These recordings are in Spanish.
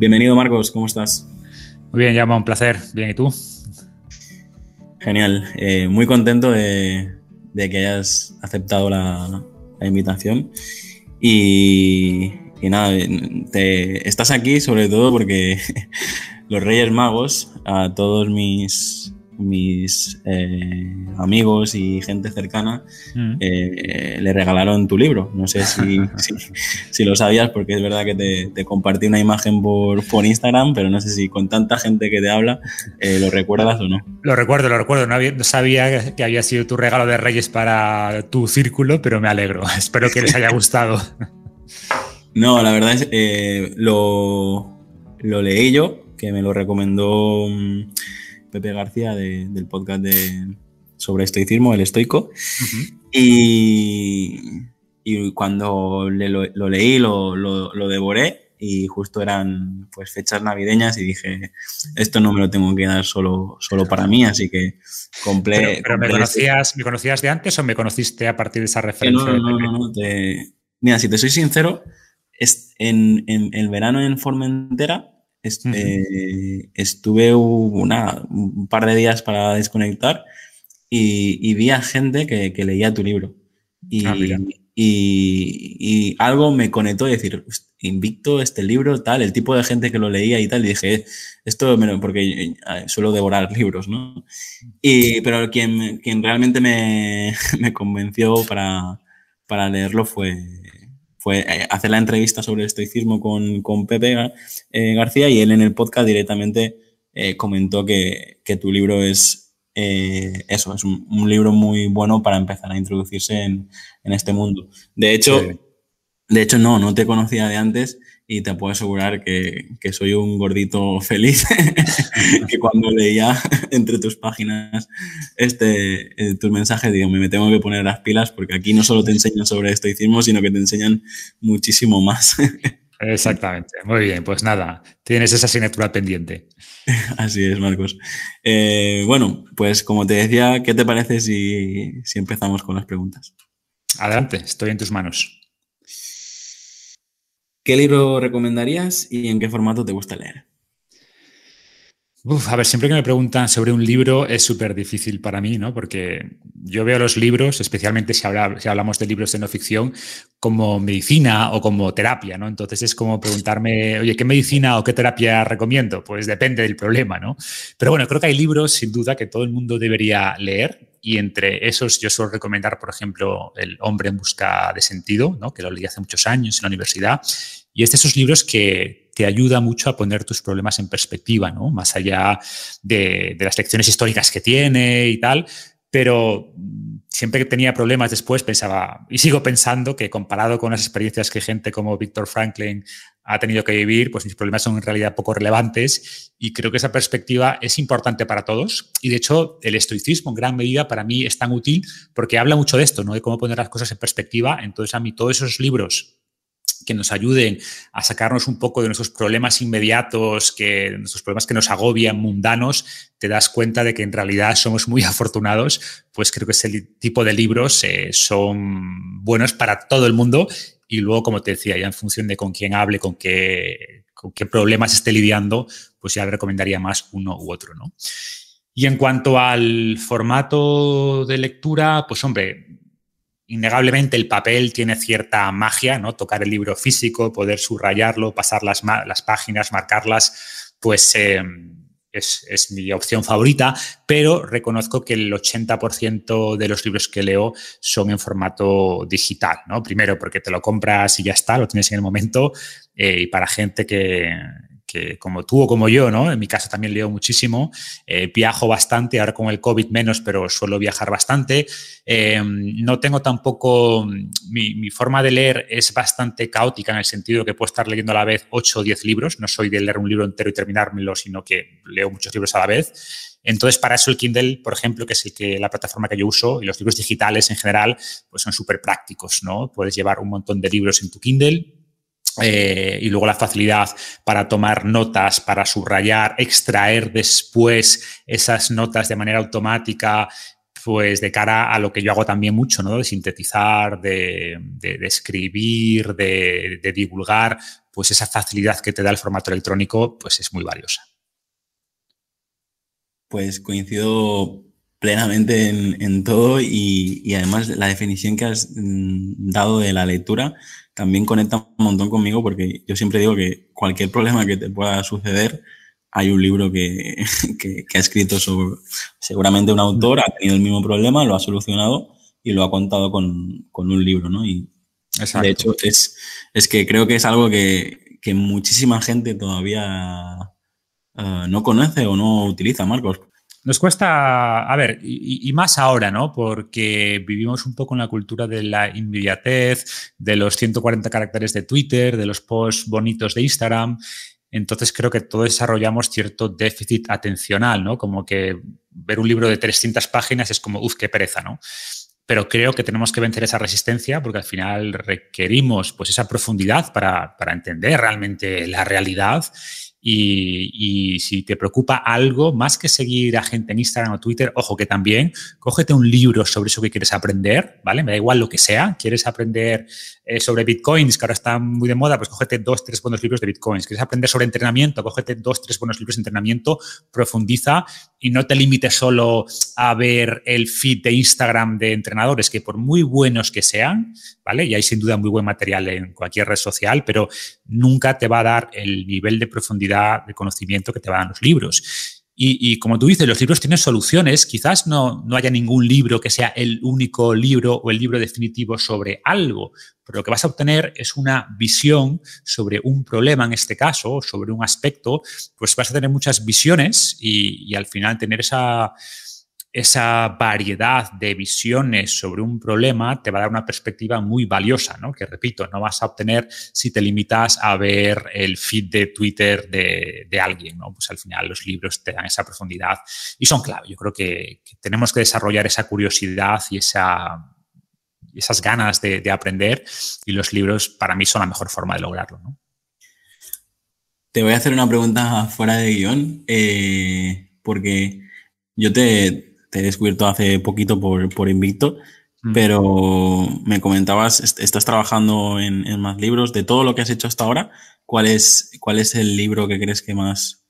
Bienvenido Marcos, ¿cómo estás? Muy bien, Llama, un placer. Bien, ¿y tú? Genial, eh, muy contento de, que hayas aceptado la, invitación. Y, nada, te, estás aquí sobre todo porque los Reyes Magos, a todos mis, mis eh, amigos y gente cercana, mm. eh, le regalaron tu libro. No sé si, si, lo sabías, porque es verdad que te, compartí una imagen por, por, Instagram, pero no sé si con tanta gente que te habla, eh, ¿lo recuerdas o no? Lo recuerdo, lo recuerdo. No, sabía que había sido tu regalo de Reyes para tu círculo, pero me alegro. Espero que les haya gustado. No, la verdad es lo, lo leí yo que me lo recomendó mm, Pepe García del podcast de, sobre estoicismo, el estoico. y, y, cuando lo, leí, lo, lo, devoré y justo eran pues fechas navideñas y dije, esto no me lo tengo que dar solo, solo para mí, así que compré... Pero, ¿me, conocías, ¿me conocías de antes o me conociste a partir de esa referencia? No, no, no, no mira, si te soy sincero, es en, en el verano en Formentera eh, estuve una, un par de días para desconectar y, vi a gente que, leía tu libro. Ah, y, algo me conectó y decir, invicto este libro, tal, el tipo de gente que lo leía y tal. Y dije, esto, porque eh, suelo devorar libros, ¿no? Y, pero quien, quien realmente me, me convenció para, para leerlo fue, fue eh, hacer la entrevista sobre el estoicismo con, con Pepe eh, García y él en el podcast directamente eh, comentó que, que, tu libro es eso, es un, libro muy bueno para empezar a introducirse en, en este mundo. De hecho, de hecho, no, no te conocía de antes y te puedo asegurar que, que soy un gordito feliz que cuando leía entre tus páginas este, eh, tus mensajes, digo, me tengo que poner las pilas porque aquí no solo te enseñan sobre estoicismo, sino que te enseñan muchísimo más. Exactamente, muy bien, pues nada, tienes esa asignatura pendiente. Así es, Marcos. Eh, bueno, pues como te decía, ¿qué te parece si, si empezamos con las preguntas? Adelante, estoy en tus manos. ¿Qué libro recomendarías y en qué formato te gusta leer? a ver, siempre que me preguntan sobre un libro es súper difícil para mí, ¿no? Porque yo veo los libros, especialmente si, hablamos de libros de no ficción, como medicina o como terapia, ¿no? Entonces es como preguntarme, oye, ¿qué medicina o qué terapia recomiendo? Pues depende del problema, ¿no? Pero bueno, creo que hay libros, sin duda, que todo el mundo debería leer. Y entre esos yo suelo recomendar, por ejemplo, El hombre en busca de sentido, ¿no? que lo leí hace muchos años en la universidad. Y es de esos libros que te ayuda mucho a poner tus problemas en perspectiva, ¿no? Más allá de, las lecciones históricas que tiene y tal. Pero siempre que tenía problemas después pensaba, y sigo pensando que comparado con las experiencias que gente como Víctor Franklin ha tenido que vivir, pues mis problemas son en realidad poco relevantes y creo que esa perspectiva es importante para todos. Y de hecho, el estoicismo en gran medida para mí es tan útil porque habla mucho de esto, ¿no? De cómo poner las cosas en perspectiva. Entonces, a mí todos esos libros que nos ayuden a sacarnos un poco de nuestros problemas inmediatos, que nuestros problemas que nos agobian, mundanos, te das cuenta de que en realidad somos muy afortunados, pues creo que ese tipo de libros eh, son buenos para todo el mundo y luego, como te decía, ya en función de con quién hable, con qué, con qué problemas esté lidiando, pues ya recomendaría más uno u otro, ¿no? Y en cuanto al formato de lectura, pues hombre, innegablemente el papel tiene cierta magia, ¿no? Tocar el libro físico, poder subrayarlo, pasar las, las páginas, marcarlas, pues em, es, mi opción favorita, pero reconozco que el 80% de los libros que leo son en formato digital, ¿no? Primero porque te lo compras y ya está, lo tienes en el momento, eh, y para gente que, como tú o como yo, ¿no? En mi caso también leo muchísimo, eh, viajo bastante, ahora con el COVID menos, pero suelo viajar bastante. Em, no tengo tampoco, mi, mi, forma de leer es bastante caótica en el sentido que puedo estar leyendo a la vez 8 o 10 libros, no soy de leer un libro entero y terminármelo, sino que leo muchos libros a la vez. Entonces, para eso el Kindle, por ejemplo, que es que, la plataforma que yo uso, y los libros digitales en general, pues son súper prácticos, ¿no? Puedes llevar un montón de libros en tu Kindle, eh, y luego la facilidad para tomar notas, para subrayar, extraer después esas notas de manera automática, pues de cara a lo que yo hago también mucho, ¿no? De sintetizar, de, escribir, de, de, divulgar, pues esa facilidad que te da el formato electrónico, pues es muy valiosa. Pues coincido plenamente en, todo y, además la definición que has mm, dado de la lectura también conecta un montón conmigo porque yo siempre digo que cualquier problema que te pueda suceder, hay un libro que, ha escrito sobre, seguramente un autor ha tenido el mismo problema, lo ha solucionado y lo ha contado con, un libro, ¿no? Y de hecho es, es que creo que es algo que, que muchísima gente todavía eh, no conoce o no utiliza, Marcos. Nos cuesta, a ver, y, más ahora, ¿no? Porque vivimos un poco en la cultura de la inmediatez, de los 140 caracteres de Twitter, de los posts bonitos de Instagram. Entonces creo que todos desarrollamos cierto déficit atencional, ¿no? Como que ver un libro de 300 páginas es como, uff, qué pereza, ¿no? Pero creo que tenemos que vencer esa resistencia porque al final requerimos pues esa profundidad para, para entender realmente la realidad y, si te preocupa algo, más que seguir a gente en Instagram o Twitter, ojo que también, cógete un libro sobre eso que quieres aprender, ¿vale? Me da igual lo que sea. ¿Quieres aprender eh, sobre bitcoins, que ahora está muy de moda? Pues cógete dos, tres buenos libros de bitcoins. ¿Quieres aprender sobre entrenamiento? Cógete dos, tres buenos libros de entrenamiento, profundiza y no te limites solo a ver el feed de Instagram de entrenadores, que por muy buenos que sean, ¿vale? Y hay sin duda muy buen material en cualquier red social, pero nunca te va a dar el nivel de profundidad de conocimiento que te van los libros. Y, como tú dices, los libros tienen soluciones. Quizás no, no haya ningún libro que sea el único libro o el libro definitivo sobre algo, pero lo que vas a obtener es una visión sobre un problema en este caso, sobre un aspecto, pues vas a tener muchas visiones y al final tener esa, esa variedad de visiones sobre un problema te va a dar una perspectiva muy valiosa, ¿no? Que repito, no vas a obtener si te limitas a ver el feed de Twitter de, alguien, ¿no? Pues al final los libros te dan esa profundidad y son clave. Yo creo que, tenemos que desarrollar esa curiosidad y esa, esas ganas de, aprender y los libros para mí son la mejor forma de lograrlo, ¿no? Te voy a hacer una pregunta fuera de guion, eh, porque yo te, te he descubierto hace poquito por, por Invicto, mm. pero me comentabas, estás trabajando en, más libros, de todo lo que has hecho hasta ahora, ¿cuál es, cuál es el libro que crees que más,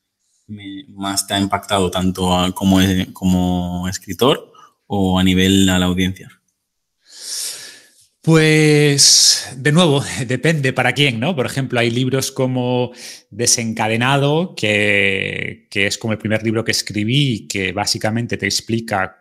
más te ha impactado, tanto como, como escritor o a nivel a la audiencia? Pues, de nuevo, depende para quién, ¿no? Por ejemplo, hay libros como Desencadenado, que, es como el primer libro que escribí, que básicamente te explica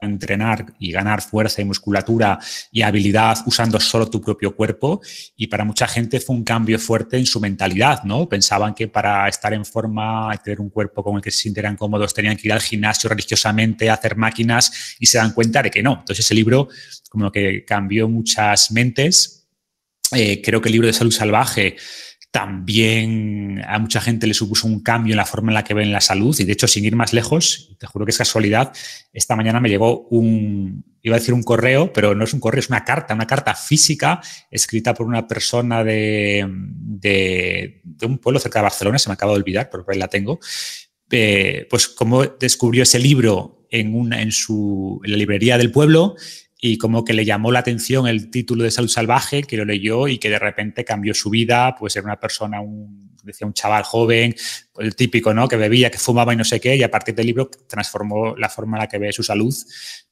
entrenar y ganar fuerza y musculatura y habilidad usando solo tu propio cuerpo y para mucha gente fue un cambio fuerte en su mentalidad, ¿no? Pensaban que para estar en forma y tener un cuerpo con el que se sintieran cómodos tenían que ir al gimnasio religiosamente, hacer máquinas y se dan cuenta de que no. Entonces ese libro como que cambió muchas mentes. Eh, creo que el libro de salud salvaje también a mucha gente le supuso un cambio en la forma en la que ven la salud. Y de hecho sin ir más lejos, te juro que es casualidad, esta mañana me llegó un, iba a decir un correo, pero no es un correo, es una carta, una carta física escrita por una persona de, de, un pueblo cerca de Barcelona, se me acaba de olvidar, pero por ahí la tengo, eh, pues cómo descubrió ese libro en, una, en, su, en la librería del pueblo y como que le llamó la atención el título de Salud Salvaje, que lo leyó y que de repente cambió su vida, pues era una persona, un, decía un chaval joven, el típico, ¿no? Que bebía, que fumaba y no sé qué, y a partir del libro transformó la forma en la que ve su salud.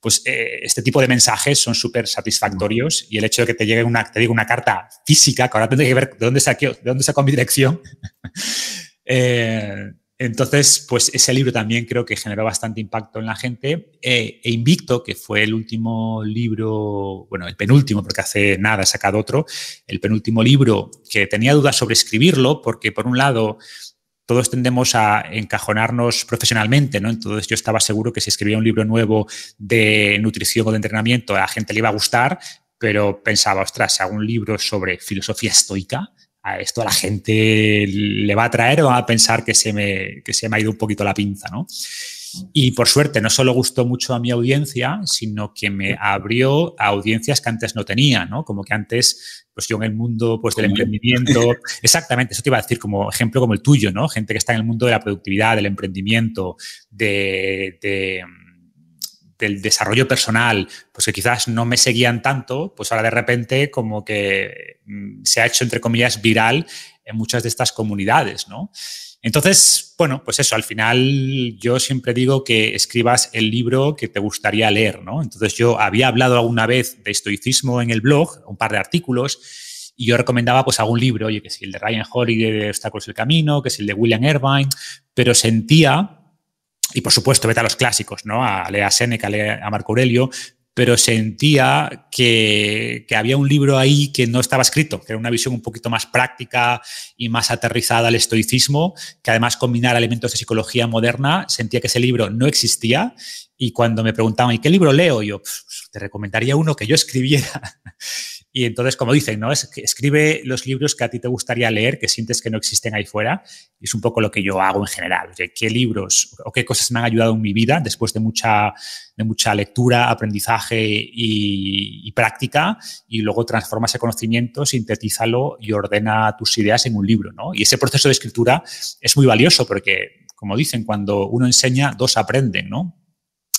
Pues eh, este tipo de mensajes son súper satisfactorios y el hecho de que te llegue una, te digo, una carta física, que ahora tendré que ver de dónde, saqué, de dónde sacó mi dirección, eh, Entonces, pues ese libro también creo que generó bastante impacto en la gente. e Invicto, que fue el último libro, bueno, el penúltimo, porque hace nada he sacado otro, el penúltimo libro que tenía dudas sobre escribirlo, porque por un lado todos tendemos a encajonarnos profesionalmente, ¿no? Entonces yo estaba seguro que si escribía un libro nuevo de nutrición o de entrenamiento, a la gente le iba a gustar, pero pensaba, ostras, si hago un libro sobre filosofía estoica, a esto a la gente le va a traer o va a pensar que se me, que se me ha ido un poquito la pinza, ¿no? Y por suerte, no solo gustó mucho a mi audiencia, sino que me abrió a audiencias que antes no tenía, ¿no? Como que antes, pues yo en el mundo pues, del emprendimiento, exactamente, eso te iba a decir como ejemplo como el tuyo, ¿no? Gente que está en el mundo de la productividad, del emprendimiento, de, del desarrollo personal, pues que quizás no me seguían tanto, pues ahora de repente como que mm, se ha hecho, entre comillas, viral en muchas de estas comunidades, ¿no? Entonces, bueno, pues eso, al final yo siempre digo que escribas el libro que te gustaría leer, ¿no? Entonces yo había hablado alguna vez de estoicismo en el blog, un par de artículos, y yo recomendaba pues algún libro, oye, que si el de Ryan Holiday de Obstáculos del Camino, que si el de William Irvine, pero sentía, y por supuesto, vete a los clásicos, ¿no? A Lea Seneca, a Marco Aurelio, pero sentía que, había un libro ahí que no estaba escrito, que era una visión un poquito más práctica y más aterrizada al estoicismo, que además combinara elementos de psicología moderna, sentía que ese libro no existía y cuando me preguntaban, ¿y qué libro leo? Yo, te recomendaría uno que yo escribiera. Y entonces, como dicen, ¿no? Es escribe los libros que a ti te gustaría leer, que sientes que no existen ahí fuera. Y es un poco lo que yo hago en general. ¿Qué libros o qué cosas me han ayudado en mi vida después de mucha, de mucha lectura, aprendizaje y, práctica? Y luego transforma ese conocimiento, sintetízalo y ordena tus ideas en un libro, ¿no? Y ese proceso de escritura es muy valioso porque, como dicen, cuando uno enseña, dos aprenden, ¿no?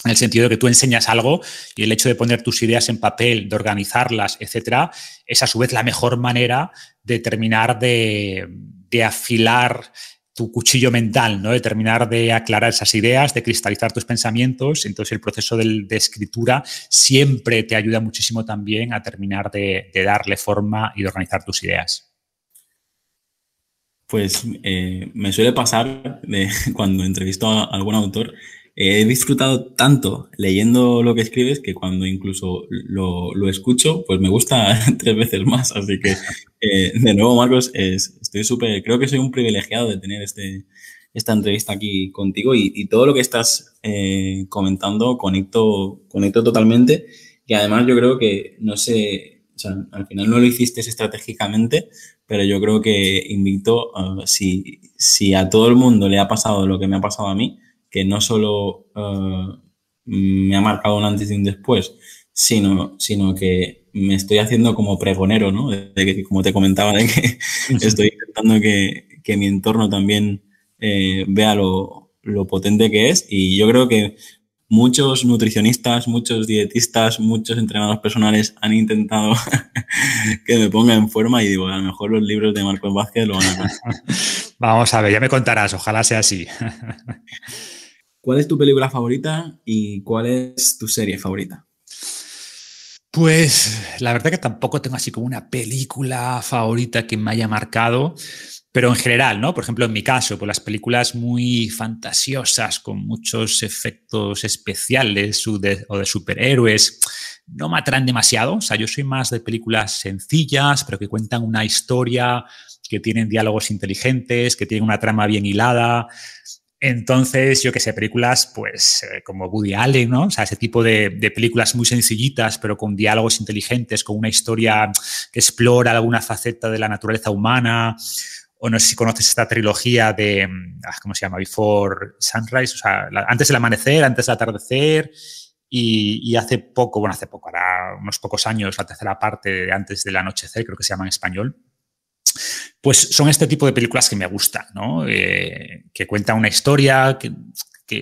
En el sentido de que tú enseñas algo y el hecho de poner tus ideas en papel, de organizarlas, etcétera, es a su vez la mejor manera de terminar de, afilar tu cuchillo mental, ¿no? de terminar de aclarar esas ideas, de cristalizar tus pensamientos. Entonces, el proceso de, escritura siempre te ayuda muchísimo también a terminar de, darle forma y de organizar tus ideas. Pues eh, me suele pasar cuando entrevisto a algún autor he disfrutado tanto leyendo lo que escribes que cuando incluso lo, lo escucho, pues me gusta tres veces más. Así que, eh, de nuevo, Marcos, estoy súper, creo que soy un privilegiado de tener este, esta entrevista aquí contigo y, y todo lo que estás eh, comentando conecto, conecto totalmente. Y además yo creo que, no sé, o sea, al final no lo hiciste estratégicamente, pero yo creo que invito, uh, si, si a todo el mundo le ha pasado lo que me ha pasado a mí, que no solo eh, me ha marcado un antes y un después, sino, sino que me estoy haciendo como pregonero, ¿no? De que, como te comentaba, de que estoy intentando que, que, mi entorno también eh, vea lo, lo potente que es. Y yo creo que muchos nutricionistas, muchos dietistas, muchos entrenadores personales han intentado que me ponga en forma y digo, a lo mejor los libros de Marcos Vázquez lo van a Vamos a ver, ya me contarás, ojalá sea así. ¿Cuál es tu película favorita y cuál es tu serie favorita? Pues la verdad que tampoco tengo así como una película favorita que me haya marcado, pero en general, ¿no? Por ejemplo, en mi caso, pues las películas muy fantasiosas, con muchos efectos especiales o de, o de superhéroes, no me atraen demasiado. O sea, yo soy más de películas sencillas, pero que cuentan una historia, que tienen diálogos inteligentes, que tienen una trama bien hilada. Entonces, yo que sé, películas pues eh, como Woody Allen, ¿no? O sea, ese tipo de, películas muy sencillitas, pero con diálogos inteligentes, con una historia que explora alguna faceta de la naturaleza humana. O no sé si conoces esta trilogía de, ah, ¿cómo se llama? Before Sunrise, o sea, antes del amanecer, antes del atardecer. Y, hace poco, bueno, hace poco, ahora unos pocos años, la tercera parte de antes del anochecer, creo que se llama en español pues son este tipo de películas que me gustan, ¿no? Eh, que cuentan una historia, que,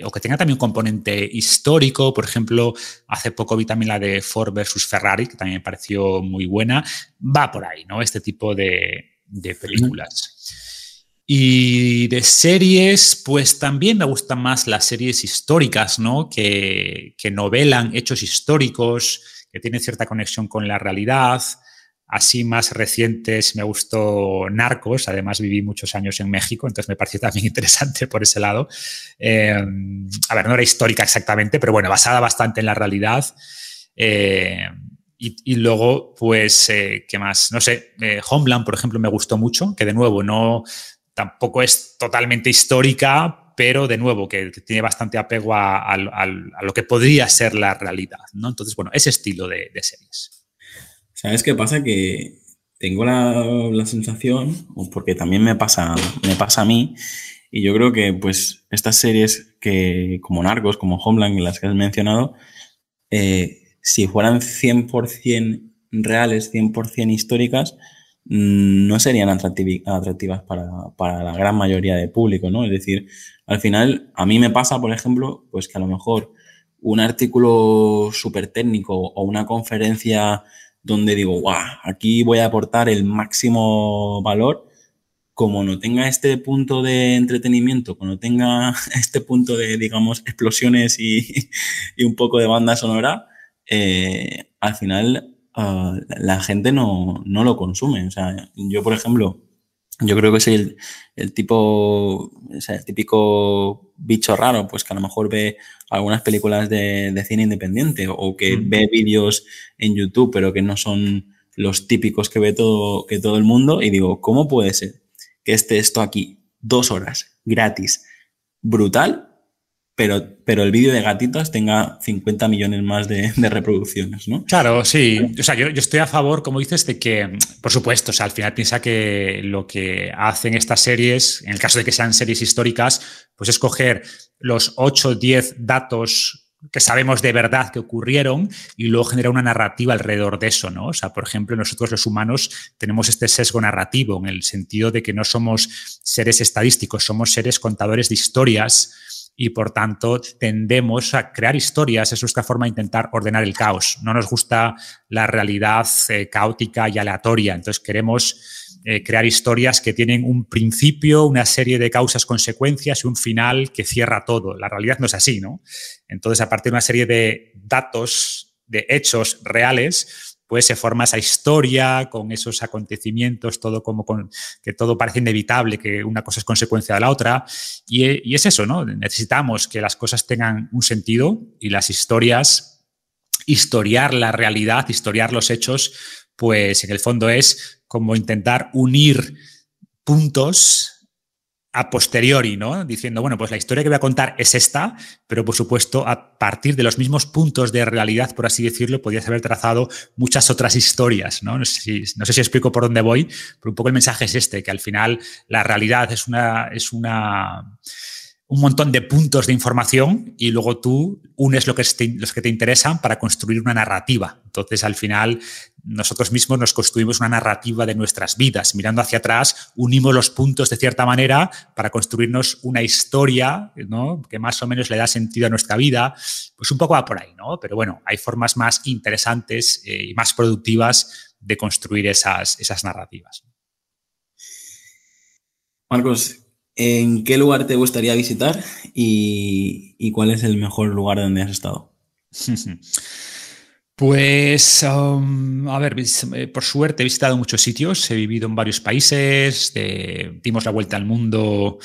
o que tenga también un componente histórico. Por ejemplo, hace poco vi también la de Ford versus Ferrari, que también me pareció muy buena. Va por ahí, ¿no? Este tipo de, películas. Y de series, pues también me gustan más las series históricas, ¿no? Que, que novelan hechos históricos, que tienen cierta conexión con la realidad. Así más recientes me gustó Narcos, además viví muchos años en México, entonces me pareció también interesante por ese lado. Eh, a ver, no era histórica exactamente, pero bueno, basada bastante en la realidad. Eh, y, luego, pues, eh, ¿qué más? No sé, Homeland, por ejemplo, me gustó mucho, que de nuevo no, tampoco es totalmente histórica, pero de nuevo, que, tiene bastante apego a, lo que podría ser la realidad, ¿no? Entonces, bueno, ese estilo de series. ¿Sabes qué pasa? Que tengo la, sensación, porque también me pasa, me pasa a mí, y yo creo que pues estas series que, como Narcos, como Homeland, las que has mencionado, eh, si fueran 100% reales, 100% históricas, mm, no serían atractivas para, para, la gran mayoría de público, ¿no? Es decir, al final, a mí me pasa, por ejemplo, pues que a lo mejor un artículo súper técnico o una conferencia donde digo, guau, aquí voy a aportar el máximo valor. Como no tenga este punto de entretenimiento, como no tenga este punto de, digamos, explosiones y, un poco de banda sonora, eh, al final ah, la gente no, no, lo consume. O sea, yo, por ejemplo, yo creo que soy el, tipo, o sea, el típico bicho raro, pues que a lo mejor ve algunas películas de, cine independiente o que mm. ve vídeos en YouTube, pero que no son los típicos que ve todo, que todo el mundo. Y digo, ¿cómo puede ser que esté esto aquí dos horas gratis, brutal, pero, pero el vídeo de gatitos tenga 50 millones más de, reproducciones, ¿no? Claro, sí. O sea, yo, estoy a favor, como dices, de que, por supuesto, o sea, al final piensa que lo que hacen estas series, en el caso de que sean series históricas, pues es coger los 8 10 datos que sabemos de verdad que ocurrieron y luego generar una narrativa alrededor de eso, ¿no? O sea, por ejemplo, nosotros los humanos tenemos este sesgo narrativo en el sentido de que no somos seres estadísticos, somos seres contadores de historias y por tanto tendemos a crear historias, es nuestra forma de intentar ordenar el caos. No nos gusta la realidad eh, caótica y aleatoria, entonces queremos eh, crear historias que tienen un principio, una serie de causas, consecuencias y un final que cierra todo. La realidad no es así, ¿no? Entonces, a partir de una serie de datos, de hechos reales, pues se forma esa historia con esos acontecimientos, todo como con, que todo parece inevitable, que una cosa es consecuencia de la otra. Y, es eso, ¿no? Necesitamos que las cosas tengan un sentido y las historias, historiar la realidad, historiar los hechos, pues en el fondo es como intentar unir puntos a posteriori, ¿no? Diciendo, bueno, pues la historia que voy a contar es esta, pero por supuesto, a partir de los mismos puntos de realidad, por así decirlo, podrías haber trazado muchas otras historias, ¿no? No sé si, no sé si explico por dónde voy, pero un poco el mensaje es este, que al final la realidad es una, es una un montón de puntos de información y luego tú unes lo que los que te interesan para construir una narrativa. Entonces, al final, nosotros mismos nos construimos una narrativa de nuestras vidas. Mirando hacia atrás, unimos los puntos de cierta manera para construirnos una historia que más o menos le da sentido a nuestra vida. Pues un poco va por ahí, ¿no? Pero bueno, hay formas más interesantes eh, y más productivas de construir esas, esas narrativas. Marcos, ¿En qué lugar te gustaría visitar y, cuál es el mejor lugar donde has estado? Pues, um, a ver, eh, por suerte he visitado muchos sitios, he vivido en varios países, dimos la vuelta al mundo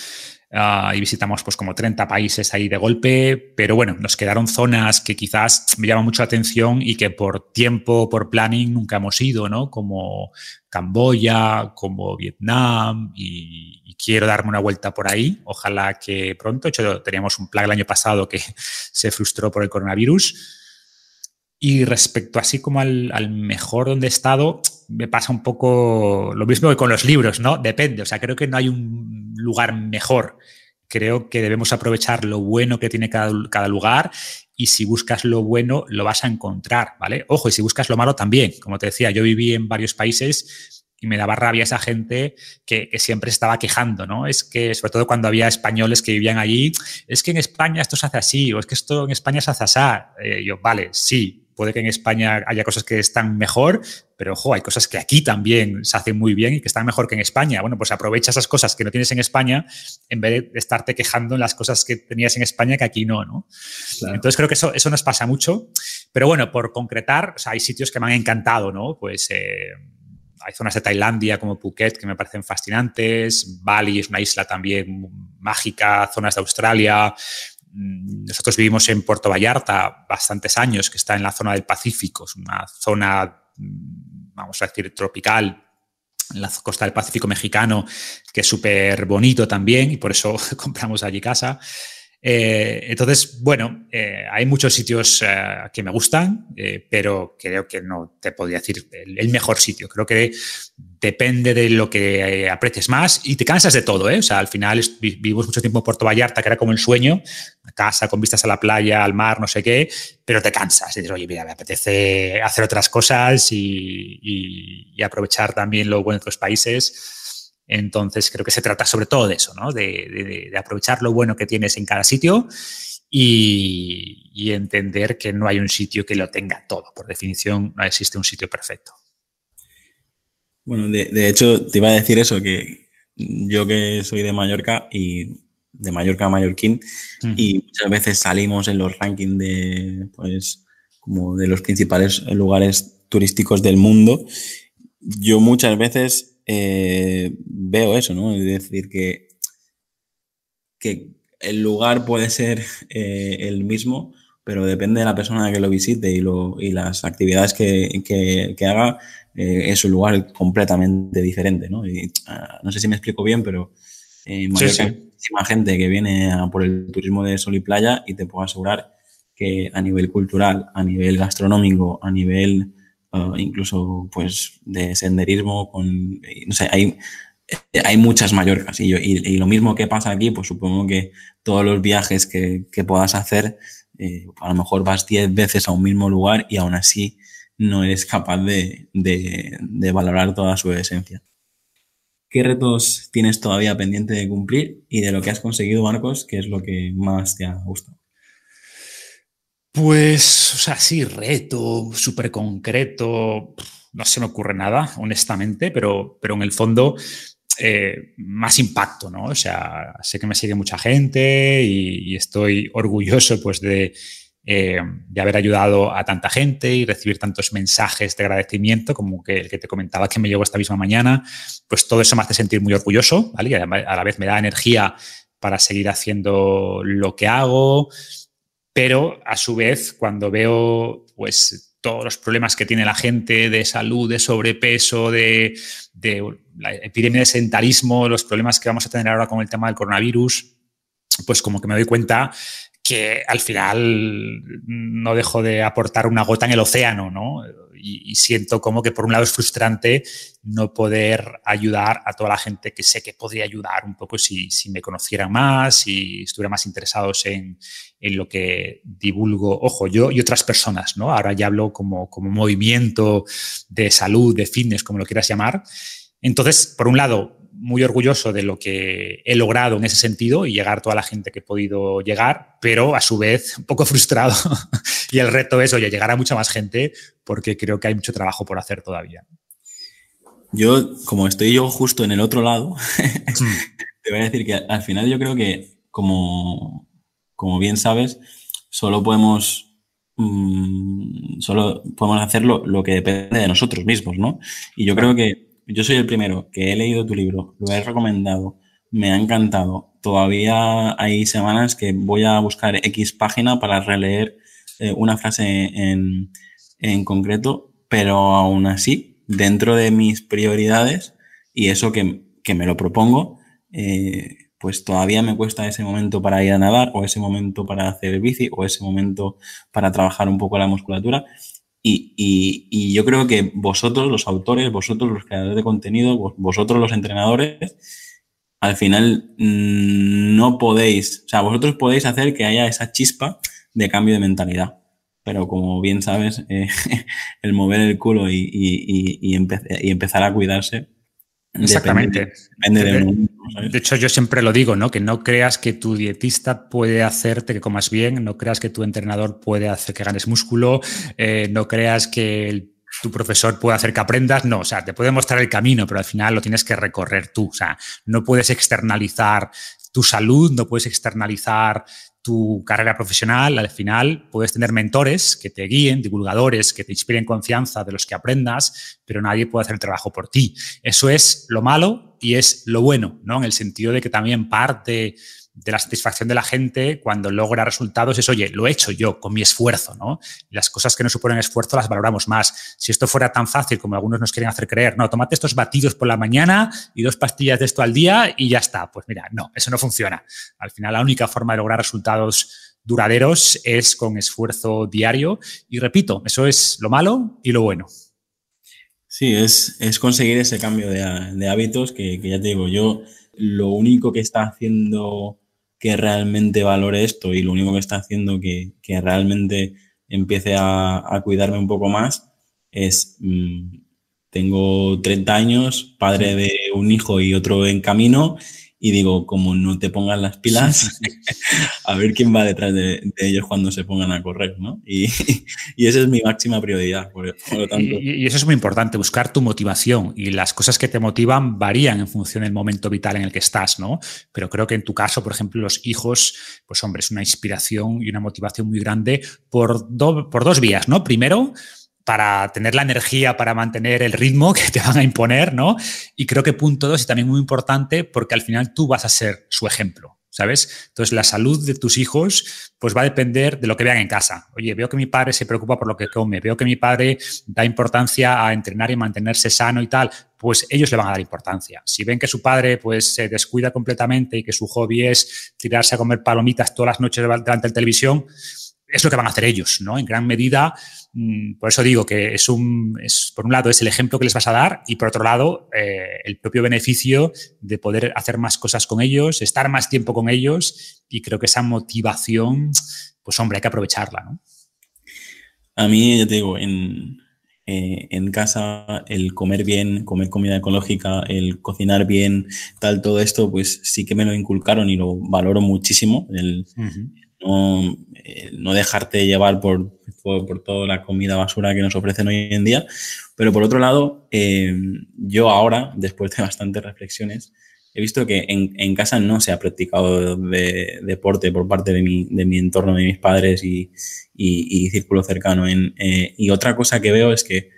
ah, y visitamos pues como 30 países ahí de golpe, pero bueno, nos quedaron zonas que quizás me llaman mucho la atención y que por tiempo, por planning nunca hemos ido, ¿no? Como Camboya, como Vietnam y, quiero darme una vuelta por ahí. Ojalá que pronto. De hecho, teníamos un plan el año pasado que se frustró por el coronavirus. Y respecto así como al, mejor donde he estado, me pasa un poco lo mismo que con los libros, ¿no? Depende. O sea, creo que no hay un lugar mejor. Creo que debemos aprovechar lo bueno que tiene cada, cada lugar y si buscas lo bueno, lo vas a encontrar, ¿vale? Ojo, y si buscas lo malo también. Como te decía, yo viví en varios países y me daba rabia esa gente que, siempre estaba quejando, ¿no? Es que, sobre todo cuando había españoles que vivían allí, es que en España esto se hace así, o es que esto en España se hace así. Eh, yo, vale, sí, puede que en España haya cosas que están mejor, pero ojo, hay cosas que aquí también se hacen muy bien y que están mejor que en España. Bueno, pues aprovecha esas cosas que no tienes en España en vez de estarte quejando en las cosas que tenías en España que aquí no, ¿no? Entonces creo que eso, eso nos pasa mucho. Pero bueno, por concretar, hay sitios que me han encantado, ¿no? Pues... Eh, hay zonas de Tailandia como Phuket que me parecen fascinantes, Bali es una isla también mágica, zonas de Australia. Mm, nosotros vivimos en Puerto Vallarta bastantes años, que está en la zona del Pacífico, es una zona, mm, vamos a decir, tropical, en la costa del Pacífico mexicano, que es súper bonito también y por eso compramos allí casa. Eh, entonces, bueno, eh, hay muchos sitios eh, que me gustan, pero creo que no te podría decir el, mejor sitio. Creo que depende de lo que aprecies más y te cansas de todo. O sea, al final vivimos mucho tiempo en Puerto Vallarta, que era como el sueño, casa con vistas a la playa, al mar, no sé qué, pero te cansas. Y dices, oye, mira, me apetece hacer otras cosas y, y aprovechar también lo bueno de otros países. Entonces, creo que se trata sobre todo de eso, ¿no? de, aprovechar lo bueno que tienes en cada sitio y, entender que no hay un sitio que lo tenga todo. Por definición, no existe un sitio perfecto. Bueno, de, hecho, te iba a decir eso, que yo que soy de Mallorca y de Mallorca a Mallorquín, y muchas veces salimos en los rankings de, pues, como de los principales lugares turísticos del mundo. Yo muchas veces eh, veo eso, ¿no? Es decir, que, que el lugar puede ser eh, el mismo, pero depende de la persona que lo visite y, lo, y las actividades que, que, haga, eh, es un lugar completamente diferente, ¿no? Y, ah, no sé si me explico bien, pero hay muchísima gente que viene por el turismo de sol y playa y te puedo asegurar que a nivel cultural, a nivel gastronómico, a nivel incluso pues de senderismo, con, no sé, hay, hay muchas Mallorcas y, y, lo mismo que pasa aquí, pues supongo que todos los viajes que, que puedas hacer, eh, a lo mejor vas 10 veces a un mismo lugar y aún así no eres capaz de, de, de valorar toda su esencia. ¿Qué retos tienes todavía pendiente de cumplir y de lo que has conseguido, Marcos, qué es lo que más te ha gustado? Pues, o sea, sí, reto, súper concreto, no se me ocurre nada, honestamente, pero, pero en el fondo eh, más impacto, ¿no? O sea, sé que me sigue mucha gente y, estoy orgulloso pues de, eh, de, haber ayudado a tanta gente y recibir tantos mensajes de agradecimiento como que el que te comentaba que me llegó esta misma mañana, pues todo eso me hace sentir muy orgulloso, ¿vale? Y a la vez me da energía para seguir haciendo lo que hago, pero a su vez, cuando veo pues todos los problemas que tiene la gente de salud, de sobrepeso, de, la epidemia de sedentarismo, los problemas que vamos a tener ahora con el tema del coronavirus, pues como que me doy cuenta que al final no dejo de aportar una gota en el océano, ¿no? y, siento como que por un lado es frustrante no poder ayudar a toda la gente que sé que podría ayudar un poco si, me conocieran más, si estuvieran más interesados en, en, lo que divulgo, ojo, yo y otras personas, ¿no? Ahora ya hablo como, como movimiento de salud, de fitness, como lo quieras llamar. Entonces, por un lado, muy orgulloso de lo que he logrado en ese sentido y llegar a toda la gente que he podido llegar, pero a su vez un poco frustrado. y el reto es, oye, llegar a mucha más gente porque creo que hay mucho trabajo por hacer todavía. Yo, como estoy yo justo en el otro lado, te voy a decir que al final yo creo que, como, como bien sabes, solo podemos mm, solo podemos hacerlo lo que depende de nosotros mismos, ¿no? Y yo creo que yo soy el primero que he leído tu libro, lo he recomendado, me ha encantado. Todavía hay semanas que voy a buscar X página para releer eh, una frase en, en concreto, pero aún así, dentro de mis prioridades y eso que, que me lo propongo, eh, pues todavía me cuesta ese momento para ir a nadar o ese momento para hacer bici o ese momento para trabajar un poco la musculatura y, y, yo creo que vosotros, los autores, vosotros, los creadores de contenido, vosotros, los entrenadores, al final mm, no podéis, o sea, vosotros podéis hacer que haya esa chispa de cambio de mentalidad. Pero como bien sabes, eh, el mover el culo y, y empezar a cuidarse Exactamente. de, hecho, yo siempre lo digo, ¿no? Que no creas que tu dietista puede hacerte que comas bien, no creas que tu entrenador puede hacer que ganes músculo, eh, no creas que tu profesor puede hacer que aprendas, no, o sea, te puede mostrar el camino, pero al final lo tienes que recorrer tú, o sea, no puedes externalizar tu salud, no puedes externalizar tu carrera profesional, al final puedes tener mentores que te guíen, divulgadores que te inspiren confianza de los que aprendas, pero nadie puede hacer el trabajo por ti. Eso es lo malo y es lo bueno, ¿no? En el sentido de que también parte de la satisfacción de la gente cuando logra resultados es, oye, lo he hecho yo con mi esfuerzo, ¿no? las cosas que no suponen esfuerzo las valoramos más. Si esto fuera tan fácil como algunos nos quieren hacer creer, no, tomate estos batidos por la mañana y dos pastillas de esto al día y ya está. Pues mira, no, eso no funciona. Al final, la única forma de lograr resultados duraderos es con esfuerzo diario. Y repito, eso es lo malo y lo bueno. Sí, es, es conseguir ese cambio de, hábitos que, que ya te digo, yo lo único que está haciendo que realmente valore esto y lo único que está haciendo que, que realmente empiece a, a, cuidarme un poco más es, mmm, tengo 30 años, padre de un hijo y otro en camino y digo, como no te pongan las pilas, a ver quién va detrás de, ellos cuando se pongan a correr, ¿no? Y, y esa es mi máxima prioridad, por, lo tanto. Y, eso es muy importante, buscar tu motivación y las cosas que te motivan varían en función del momento vital en el que estás, ¿no? Pero creo que en tu caso, por ejemplo, los hijos, pues hombre, es una inspiración y una motivación muy grande por, por dos vías, ¿no? Primero, para tener la energía para mantener el ritmo que te van a imponer, ¿no? Y creo que punto dos, y también muy importante, porque al final tú vas a ser su ejemplo, ¿sabes? Entonces, la salud de tus hijos, pues va a depender de lo que vean en casa. Oye, veo que mi padre se preocupa por lo que come, veo que mi padre da importancia a entrenar y mantenerse sano y tal, pues ellos le van a dar importancia. Si ven que su padre pues se descuida completamente y que su hobby es tirarse a comer palomitas todas las noches delante de la televisión, es lo que van a hacer ellos, ¿no? En gran medida, mm, por eso digo que es un, es, por un lado es el ejemplo que les vas a dar y por otro lado eh, el propio beneficio de poder hacer más cosas con ellos, estar más tiempo con ellos y creo que esa motivación, pues hombre, hay que aprovecharla, ¿no? A mí, ya te digo, en, eh, en casa el comer bien, comer comida ecológica, el cocinar bien, tal, todo esto, pues sí que me lo inculcaron y lo valoro muchísimo. El, uh -huh no, eh, no dejarte llevar por, por, toda la comida basura que nos ofrecen hoy en día. Pero por otro lado, eh, yo ahora, después de bastantes reflexiones, he visto que en, en casa no se ha practicado de, deporte por parte de mi, de mi entorno, de mis padres y, y, y círculo cercano. En, eh, y otra cosa que veo es que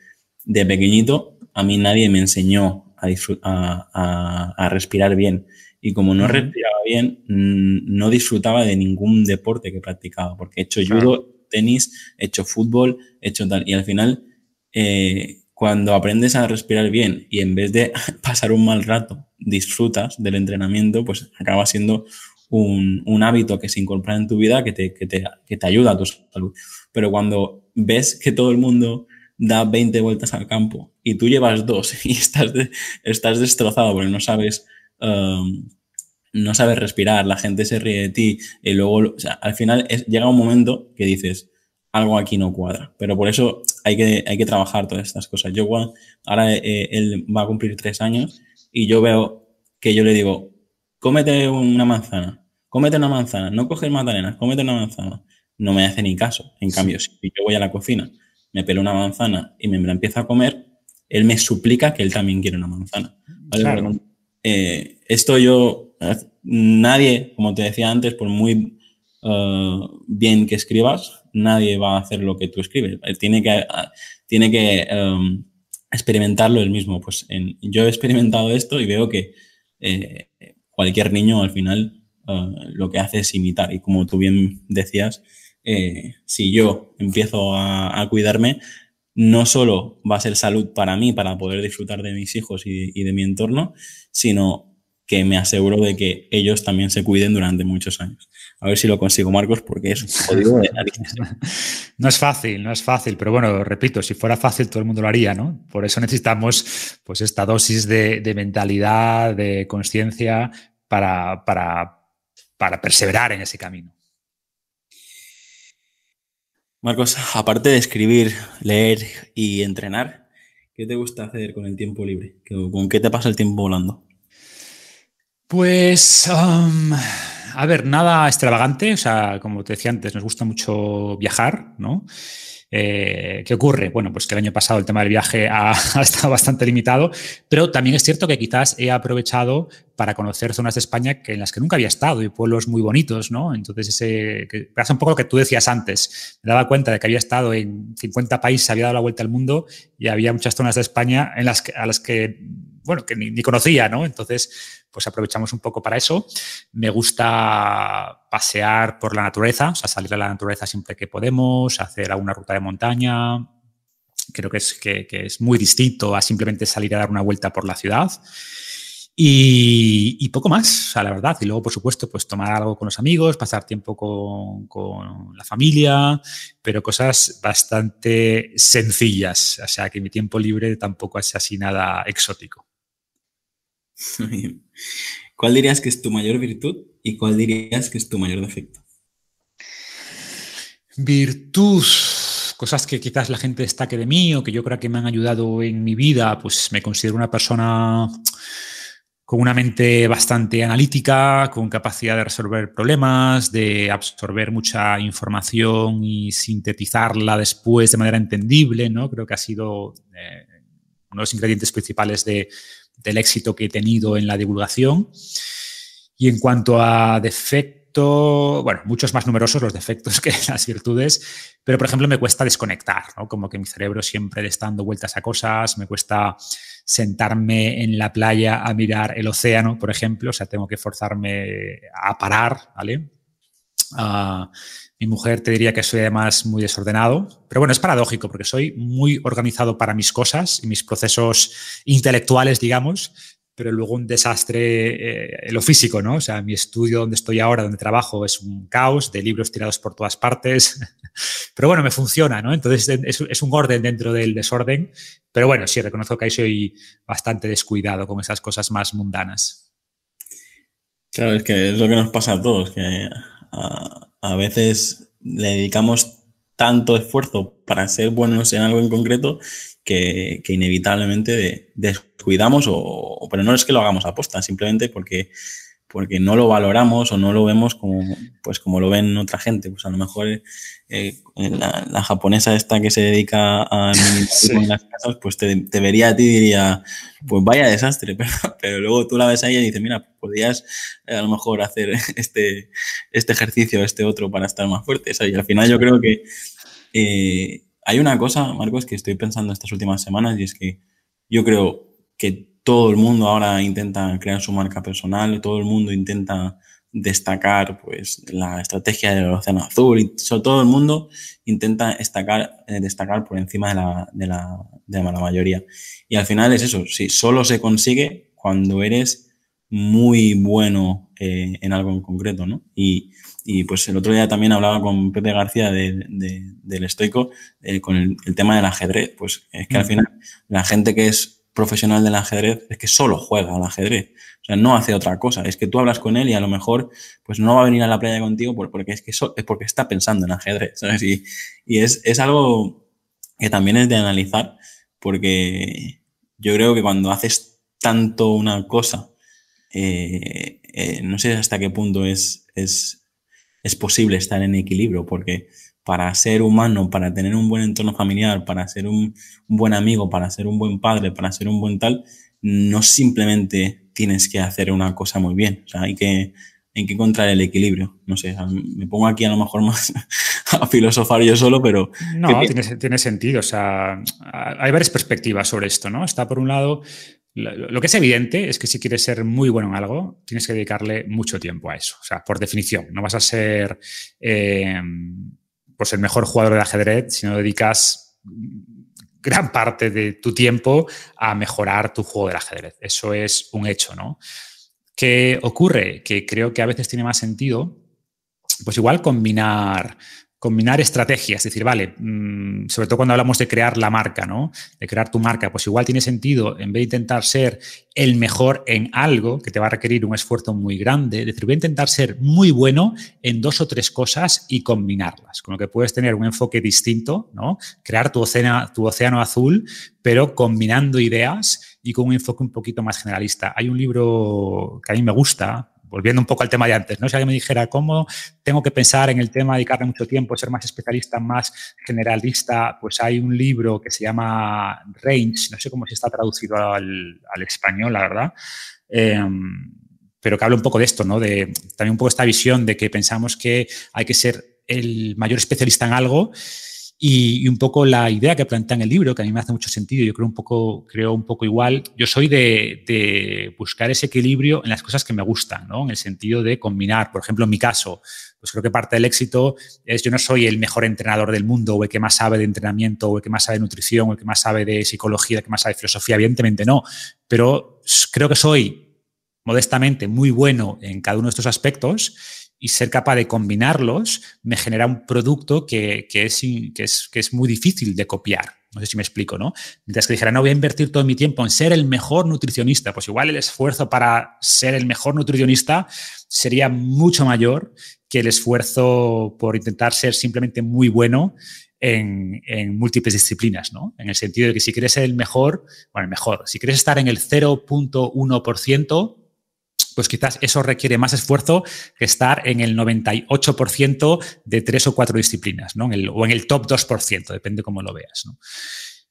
de pequeñito a mí nadie me enseñó a, a, a respirar bien. Y como no respiraba bien, no disfrutaba de ningún deporte que practicaba, porque he hecho judo, tenis, he hecho fútbol, he hecho tal. Y al final, eh, cuando aprendes a respirar bien y en vez de pasar un mal rato, disfrutas del entrenamiento, pues acaba siendo un, un hábito que se incorpora en tu vida que te, que, te, que te ayuda a tu salud. Pero cuando ves que todo el mundo da 20 vueltas al campo y tú llevas dos y estás, de, estás destrozado porque no sabes um, no sabes respirar, la gente se ríe de ti y luego, o sea, al final es, llega un momento que dices, algo aquí no cuadra. Pero por eso hay que, hay que trabajar todas estas cosas. Yo, ahora eh, él va a cumplir tres años y yo veo que yo le digo, cómete una manzana, cómete una manzana, no coges magdalenas, cómete una manzana. No me hace ni caso. En cambio, si yo voy a la cocina, me pelo una manzana y me, la empiezo a comer, él me suplica que él también quiere una manzana. ¿vale? Claro. Eh, esto yo, nadie, como te decía antes, por muy uh, bien que escribas, nadie va a hacer lo que tú escribes. Tiene que, tiene que um, experimentarlo él mismo. Pues en, yo he experimentado esto y veo que eh, cualquier niño al final lo que hace es imitar. Y como tú bien decías, eh, si yo empiezo a cuidarme, no solo va a ser salud para mí, para poder disfrutar de mis hijos y, y de mi entorno, sino que me aseguro de que ellos también se cuiden durante muchos años. A ver si lo consigo, Marcos, porque es un código de narices. No es fácil, no es fácil, pero bueno, repito, si fuera fácil todo el mundo lo haría, ¿no? Por eso necesitamos pues esta dosis de, de mentalidad, de conciencia para, para, para perseverar en ese camino. Marcos, aparte de escribir, leer y entrenar, ¿qué te gusta hacer con el tiempo libre? ¿Con qué te pasa el tiempo volando? Pues, a ver, nada extravagante, o sea, como te decía antes, nos gusta mucho viajar, ¿no? Eh, ¿Qué ocurre? Bueno, pues que el año pasado el tema del viaje ha, estado bastante limitado, pero también es cierto que quizás he aprovechado para conocer zonas de España que en las que nunca había estado y pueblos muy bonitos, ¿no? Entonces, ese, pasa un poco lo que tú decías antes. Me daba cuenta de que había estado en 50 países, había dado la vuelta al mundo y había muchas zonas de España en las que, a las que, bueno, que ni, conocía, ¿no? Entonces, pues aprovechamos un poco para eso. Me gusta pasear por la naturaleza, o sea, salir a la naturaleza siempre que podemos, hacer alguna ruta de montaña. Creo que es, que es muy distinto a simplemente salir a dar una vuelta por la ciudad. Y, poco más, a la verdad. Y luego, por supuesto, pues tomar algo con los amigos, pasar tiempo con, con, la familia, pero cosas bastante sencillas. O sea, que mi tiempo libre tampoco es así nada exótico. ¿Cuál dirías que es tu mayor virtud y cuál dirías que es tu mayor defecto? Virtud, cosas que quizás la gente destaque de mí o que yo creo que me han ayudado en mi vida, pues me considero una persona con una mente bastante analítica, con capacidad de resolver problemas, de absorber mucha información y sintetizarla después de manera entendible, ¿no? Creo que ha sido eh, uno de los ingredientes principales de, del éxito que he tenido en la divulgación. Y en cuanto a defecto, bueno, muchos más numerosos los defectos que las virtudes, pero por ejemplo me cuesta desconectar, ¿no? Como que mi cerebro siempre está dando vueltas a cosas, me cuesta sentarme en la playa a mirar el océano, por ejemplo, o sea, tengo que forzarme a parar, ¿vale? Ah, mi mujer te diría que soy además muy desordenado, pero bueno, es paradójico porque soy muy organizado para mis cosas y mis procesos intelectuales, digamos, pero luego un desastre eh, lo físico, ¿no? O sea, mi estudio donde estoy ahora, donde trabajo, es un caos de libros tirados por todas partes, pero bueno, me funciona, ¿no? Entonces es, un orden dentro del desorden, pero bueno, sí, reconozco que ahí soy bastante descuidado con esas cosas más mundanas. Claro, es que es lo que nos pasa a todos, a, veces le dedicamos tanto esfuerzo para ser buenos en algo en concreto que, inevitablemente descuidamos, o, pero no es que lo hagamos a posta, simplemente porque, porque no lo valoramos o no lo vemos como, pues como lo ven otra gente. Pues a lo mejor eh, la, japonesa esta que se dedica a en las casas, pues te, vería a ti y diría, pues vaya desastre, pero, pero, luego tú la ves a ella y dices, mira, podrías eh, a lo mejor hacer este, este ejercicio, este otro para estar más fuerte. y al final yo creo que eh, hay una cosa, Marcos, que estoy pensando estas últimas semanas y es que yo creo que todo el mundo ahora intenta crear su marca personal, todo el mundo intenta destacar pues la estrategia del océano azul y todo el mundo intenta destacar, eh, destacar por encima de la, de, la, de la mayoría. Y al final es eso, si solo se consigue cuando eres muy bueno eh, en algo en concreto, ¿no? Y, y pues el otro día también hablaba con Pepe García de, del estoico eh, con el, tema del ajedrez. Pues es que al mm. final la gente que es profesional del ajedrez es que solo juega al ajedrez. O sea, no hace otra cosa. Es que tú hablas con él y a lo mejor pues no va a venir a la playa contigo porque es que es porque está pensando en ajedrez. ¿sabes? Y, y es, es algo que también es de analizar porque yo creo que cuando haces tanto una cosa, eh, eh, no sé hasta qué punto es, es, es posible estar en equilibrio, porque para ser humano, para tener un buen entorno familiar, para ser un, buen amigo, para ser un buen padre, para ser un buen tal, no simplemente tienes que hacer una cosa muy bien. O sea, hay que, hay que encontrar el equilibrio. No sé, me pongo aquí a lo mejor más a filosofar yo solo, pero... No, tiene, tiene, sentido. O sea, hay varias perspectivas sobre esto, ¿no? Está por un lado lo que es evidente es que si quieres ser muy bueno en algo, tienes que dedicarle mucho tiempo a eso. O sea, por definición, no vas a ser eh, pues el mejor jugador de ajedrez si no dedicas gran parte de tu tiempo a mejorar tu juego de ajedrez. Eso es un hecho, ¿no? ¿Qué ocurre? Que creo que a veces tiene más sentido, pues igual combinar combinar estrategias, es decir, vale, mm, sobre todo cuando hablamos de crear la marca, ¿no? De crear tu marca, pues igual tiene sentido, en vez de intentar ser el mejor en algo, que te va a requerir un esfuerzo muy grande, decir, voy a intentar ser muy bueno en dos o tres cosas y combinarlas, con lo que puedes tener un enfoque distinto, ¿no? Crear tu océano, tu océano azul, pero combinando ideas y con un enfoque un poquito más generalista. Hay un libro que a mí me gusta, volviendo un poco al tema de antes, ¿no? Si alguien me dijera cómo tengo que pensar en el tema, dedicarle mucho tiempo, ser más especialista, más generalista, pues hay un libro que se llama Range, no sé cómo se está traducido al, español, la verdad. Em, pero que habla un poco de esto, ¿no? De también un poco esta visión de que pensamos que hay que ser el mayor especialista en algo y, un poco la idea que plantea en el libro, que a mí me hace mucho sentido, yo creo un poco, creo un poco igual, yo soy de, buscar ese equilibrio en las cosas que me gustan, ¿no? En el sentido de combinar, por ejemplo, en mi caso, pues creo que parte del éxito es yo no soy el mejor entrenador del mundo o el que más sabe de entrenamiento o el que más sabe de nutrición o el que más sabe de psicología, el que más sabe de filosofía, evidentemente no, pero creo que soy modestamente muy bueno en cada uno de estos aspectos y ser capaz de combinarlos me genera un producto que, es, que, es, que es muy difícil de copiar. No sé si me explico, ¿no? Mientras que dijera, no voy a invertir todo mi tiempo en ser el mejor nutricionista, pues igual el esfuerzo para ser el mejor nutricionista sería mucho mayor que el esfuerzo por intentar ser simplemente muy bueno en, en, múltiples disciplinas, ¿no? En el sentido de que si quieres ser el mejor, bueno, el mejor, si quieres estar en el 0.1%, pues quizás eso requiere más esfuerzo que estar en el 98% de tres o cuatro disciplinas, ¿no? o en el top 2%, depende cómo lo veas.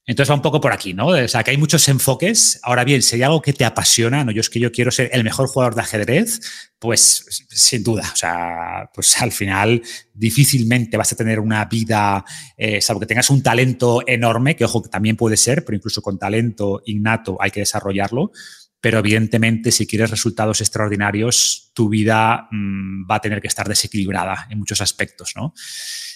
Entonces va un poco por aquí, ¿no? O sea, que hay muchos enfoques. Ahora bien, si hay algo que te apasiona, ¿no? Yo es que yo quiero ser el mejor jugador de ajedrez, pues sin duda, o sea, pues al final difícilmente vas a tener una vida, eh, salvo que tengas un talento enorme, que ojo, que también puede ser, pero incluso con talento innato hay que desarrollarlo pero evidentemente si quieres resultados extraordinarios, tu vida mm, va a tener que estar desequilibrada en muchos aspectos, ¿no?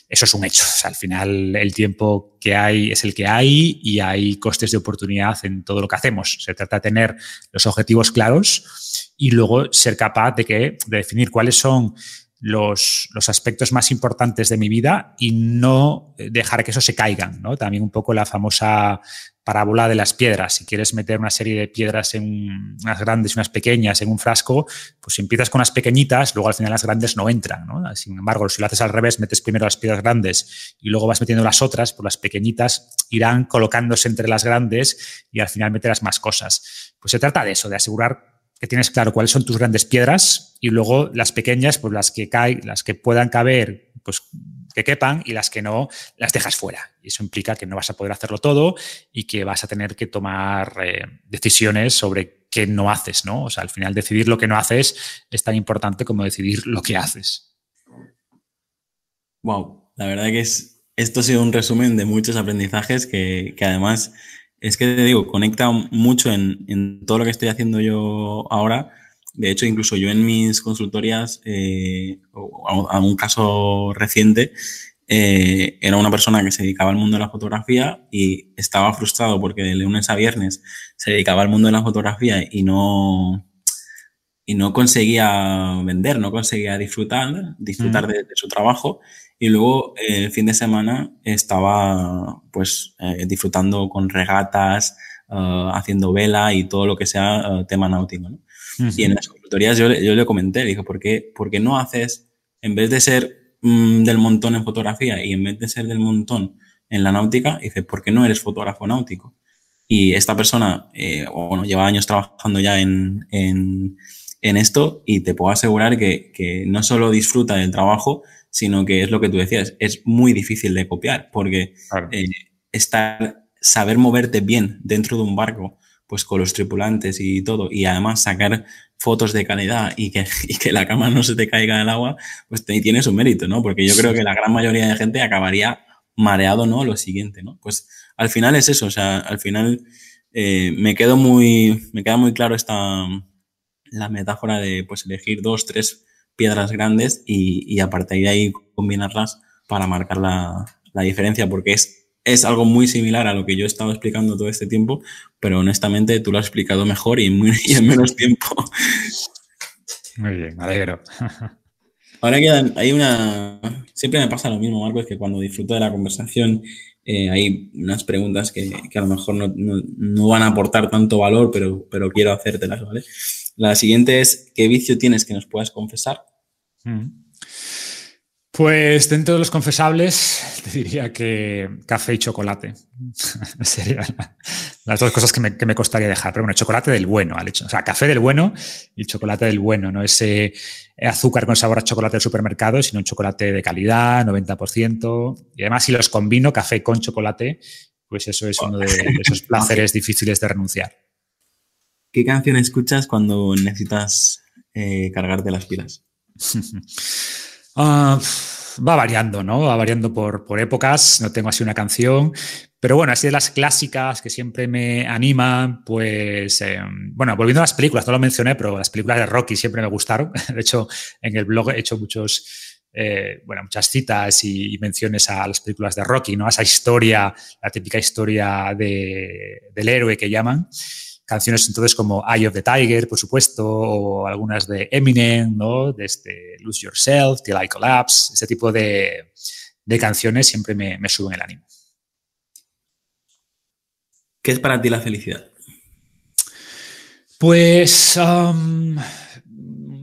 Eso es un hecho. al final el tiempo que hay es el que hay y hay costes de oportunidad en todo lo que hacemos. Se trata de tener los objetivos claros y luego ser capaz de, que, de definir cuáles son los, los, aspectos más importantes de mi vida y no dejar que eso se caigan, ¿no? También un poco la famosa parábola de las piedras. Si quieres meter una serie de piedras en unas grandes y unas pequeñas en un frasco, pues si empiezas con las pequeñitas, luego al final las grandes no entran. ¿no? Sin embargo, si lo haces al revés, metes primero las piedras grandes y luego vas metiendo las otras, pues las pequeñitas irán colocándose entre las grandes y al final meterás más cosas. Pues se trata de eso, de asegurar que tienes claro cuáles son tus grandes piedras y luego las pequeñas, pues las que caen, las que puedan caber, pues que quepan y las que no las dejas fuera. Y eso implica que no vas a poder hacerlo todo y que vas a tener que tomar eh, decisiones sobre qué no haces, ¿no? O sea, al final decidir lo que no haces es tan importante como decidir lo que haces. Wow, la verdad que es, esto ha sido un resumen de muchos aprendizajes que, además es que te digo, conecta mucho en, en todo lo que estoy haciendo yo ahora de hecho, incluso yo en mis consultorías, eh, a un caso reciente, eh, era una persona que se dedicaba al mundo de la fotografía y estaba frustrado porque de lunes a viernes se dedicaba al mundo de la fotografía y no, y no conseguía vender, no conseguía disfrutar, disfrutar de, su trabajo. Y luego eh, el fin de semana estaba pues eh, disfrutando con regatas, uh, haciendo vela y todo lo que sea uh, tema náutico. ¿no? Y en las consultorías yo, yo le comenté, dije, ¿por qué, ¿por qué no haces, en vez de ser mm, del montón en fotografía y en vez de ser del montón en la náutica, dice, ¿por qué no eres fotógrafo náutico? Y esta persona, eh, bueno, lleva años trabajando ya en, en, en, esto y te puedo asegurar que, que no solo disfruta del trabajo, sino que es lo que tú decías, es muy difícil de copiar porque eh, estar, saber moverte bien dentro de un barco pues con los tripulantes y todo, y además sacar fotos de calidad y que, y que la cama no se te caiga del agua, pues tiene su mérito, ¿no? Porque yo creo que la gran mayoría de gente acabaría mareado, ¿no? Lo siguiente, ¿no? Pues al final es eso, o sea, al final eh, me quedo muy, me queda muy claro esta, la metáfora de pues elegir dos, tres piedras grandes y, y a partir de ahí combinarlas para marcar la, la diferencia, porque es es algo muy similar a lo que yo he estado explicando todo este tiempo, pero honestamente tú lo has explicado mejor y, en menos tiempo. Muy bien, me alegro. Ahora quedan, hay una, siempre me pasa lo mismo, Marco, es que cuando disfruto de la conversación eh, hay unas preguntas que, a lo mejor no, van a aportar tanto valor, pero, pero quiero hacértelas, ¿vale? La siguiente es, ¿qué vicio tienes que nos puedas confesar? Mm. Pues dentro de los confesables te diría que café y chocolate. Serían las dos cosas que me, costaría dejar. Pero bueno, chocolate del bueno, al hecho. O sea, café del bueno y chocolate del bueno. No ese azúcar con sabor a chocolate del supermercado, sino un chocolate de calidad, 90%. Y además, si los combino, café con chocolate, pues eso es uno de esos placeres difíciles de renunciar. ¿Qué canción escuchas cuando necesitas eh, cargarte las pilas? Ah, va variando, ¿no? Va variando por, épocas, no tengo así una canción, pero bueno, así de las clásicas que siempre me animan, pues, em, bueno, volviendo a las películas, no lo mencioné, pero las películas de Rocky siempre me gustaron. De hecho, en el blog he hecho muchos, eh, bueno, muchas citas y, menciones a las películas de Rocky, ¿no? A esa historia, la típica historia del héroe que llaman canciones entonces como Eye of the Tiger, por supuesto, o algunas de Eminem, ¿no? Desde Lose Yourself, Till I Collapse, ese tipo de, canciones siempre me, suben el ánimo. ¿Qué es para ti la felicidad? Pues um,